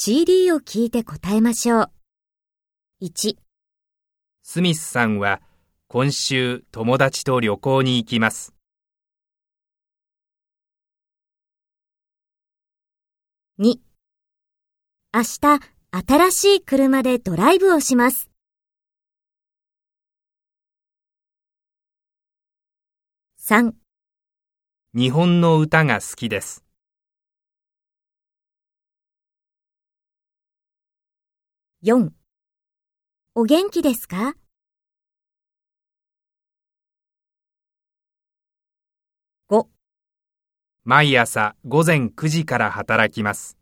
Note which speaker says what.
Speaker 1: CD を聞いて答えましょう。1、
Speaker 2: スミスさんは今週友達と旅行に行きます。
Speaker 1: 2、明日新しい車でドライブをします。3、
Speaker 2: 日本の歌が好きです。
Speaker 1: 4お元気ですか？5
Speaker 2: 毎朝午前9時から働きます。